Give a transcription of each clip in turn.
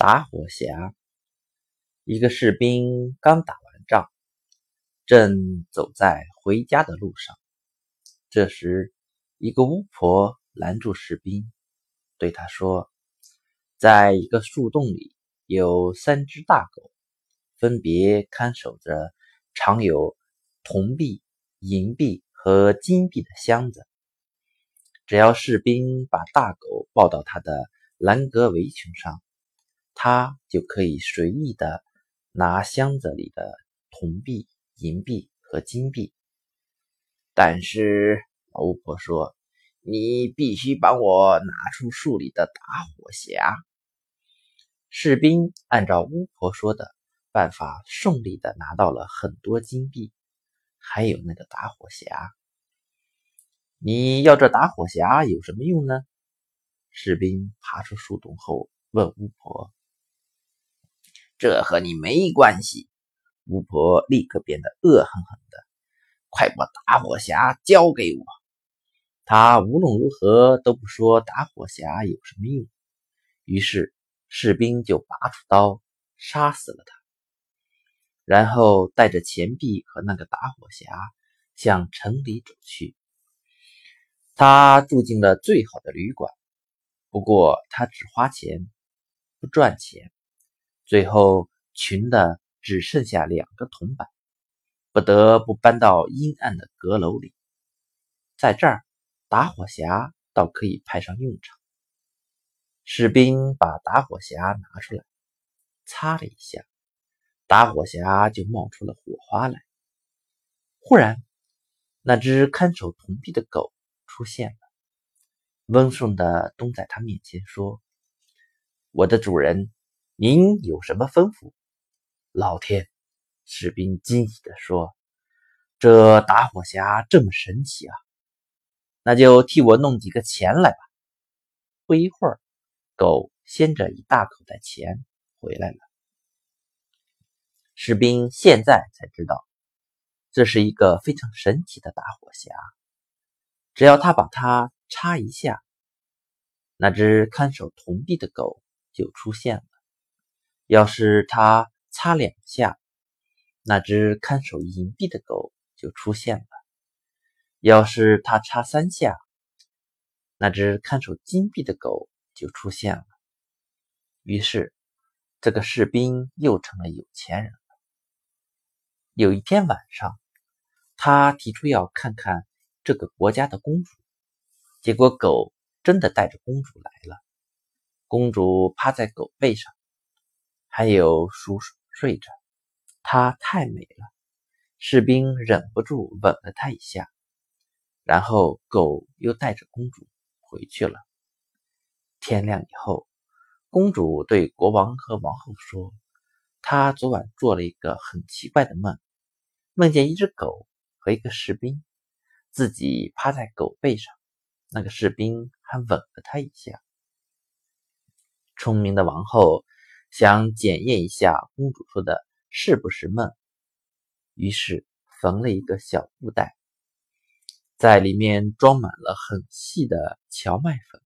打火匣。一个士兵刚打完仗，正走在回家的路上。这时，一个巫婆拦住士兵，对他说：“在一个树洞里有三只大狗，分别看守着藏有铜币、银币和金币的箱子。只要士兵把大狗抱到他的兰格围裙上，他就可以随意的拿箱子里的铜币、银币和金币。但是，巫婆说。”你必须帮我拿出树里的打火匣。士兵按照巫婆说的办法，顺利的拿到了很多金币，还有那个打火匣。你要这打火匣有什么用呢？士兵爬出树洞后问巫婆。这和你没关系。巫婆立刻变得恶狠狠的，快把打火匣交给我！他无论如何都不说打火匣有什么用，于是士兵就拔出刀杀死了他，然后带着钱币和那个打火匣向城里走去。他住进了最好的旅馆，不过他只花钱不赚钱，最后穷的只剩下两个铜板，不得不搬到阴暗的阁楼里，在这儿。打火匣倒可以派上用场。士兵把打火匣拿出来，擦了一下，打火匣就冒出了火花来。忽然，那只看守铜币的狗出现了，温顺的蹲在他面前说：“我的主人，您有什么吩咐？”老天！士兵惊喜地说：“这打火匣这么神奇啊！”那就替我弄几个钱来吧。不一会儿，狗掀着一大口袋钱回来了。士兵现在才知道，这是一个非常神奇的打火匣。只要他把它插一下，那只看守铜币的狗就出现了；要是他插两下，那只看守银币的狗就出现了。要是他插三下，那只看守金币的狗就出现了。于是，这个士兵又成了有钱人了。有一天晚上，他提出要看看这个国家的公主，结果狗真的带着公主来了。公主趴在狗背上，还有熟睡着，她太美了，士兵忍不住吻了她一下。然后狗又带着公主回去了。天亮以后，公主对国王和王后说：“她昨晚做了一个很奇怪的梦，梦见一只狗和一个士兵，自己趴在狗背上，那个士兵还吻了她一下。”聪明的王后想检验一下公主说的是不是梦，于是缝了一个小布袋。在里面装满了很细的荞麦粉。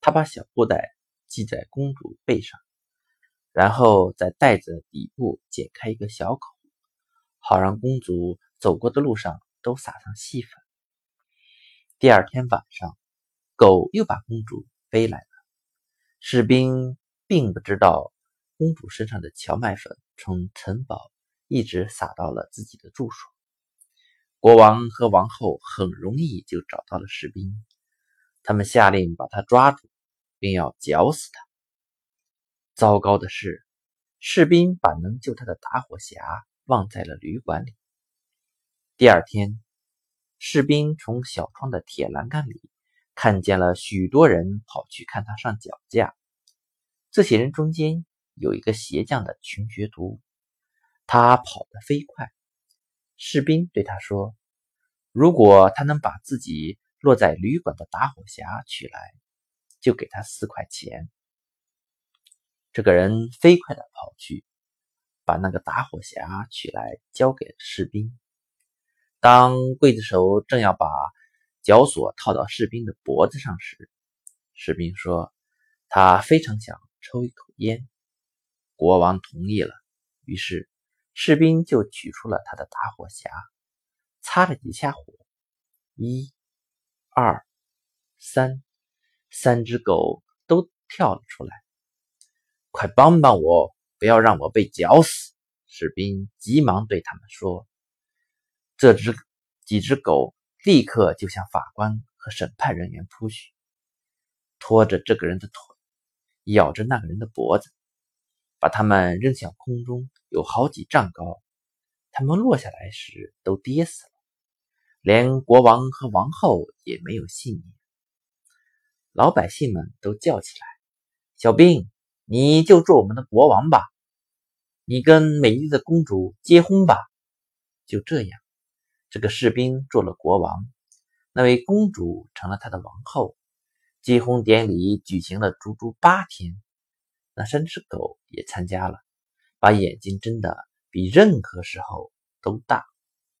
他把小布袋系在公主背上，然后在袋子底部剪开一个小口，好让公主走过的路上都撒上细粉。第二天晚上，狗又把公主背来了。士兵并不知道公主身上的荞麦粉从城堡一直撒到了自己的住所。国王和王后很容易就找到了士兵，他们下令把他抓住，并要绞死他。糟糕的是，士兵把能救他的打火匣忘在了旅馆里。第二天，士兵从小窗的铁栏杆里看见了许多人跑去看他上脚架。这些人中间有一个鞋匠的穷学徒，他跑得飞快。士兵对他说：“如果他能把自己落在旅馆的打火匣取来，就给他四块钱。”这个人飞快地跑去，把那个打火匣取来，交给了士兵。当刽子手正要把绞索套到士兵的脖子上时，士兵说：“他非常想抽一口烟。国王同意了，于是士兵就取出了他的打火匣，擦了几下火，一、二、三，三只狗都跳了出来。快帮帮我，不要让我被绞死！士兵急忙对他们说。这只几只狗立刻就向法官和审判人员扑去，拖着这个人的腿，咬着那个人的脖子。把他们扔向空中，有好几丈高。他们落下来时都跌死了，连国王和王后也没有幸免。老百姓们都叫起来：“小兵，你就做我们的国王吧！你跟美丽的公主结婚吧！”就这样，这个士兵做了国王，那位公主成了他的王后。结婚典礼举行了足足八天。那三只狗也参加了，把眼睛睁得比任何时候都大。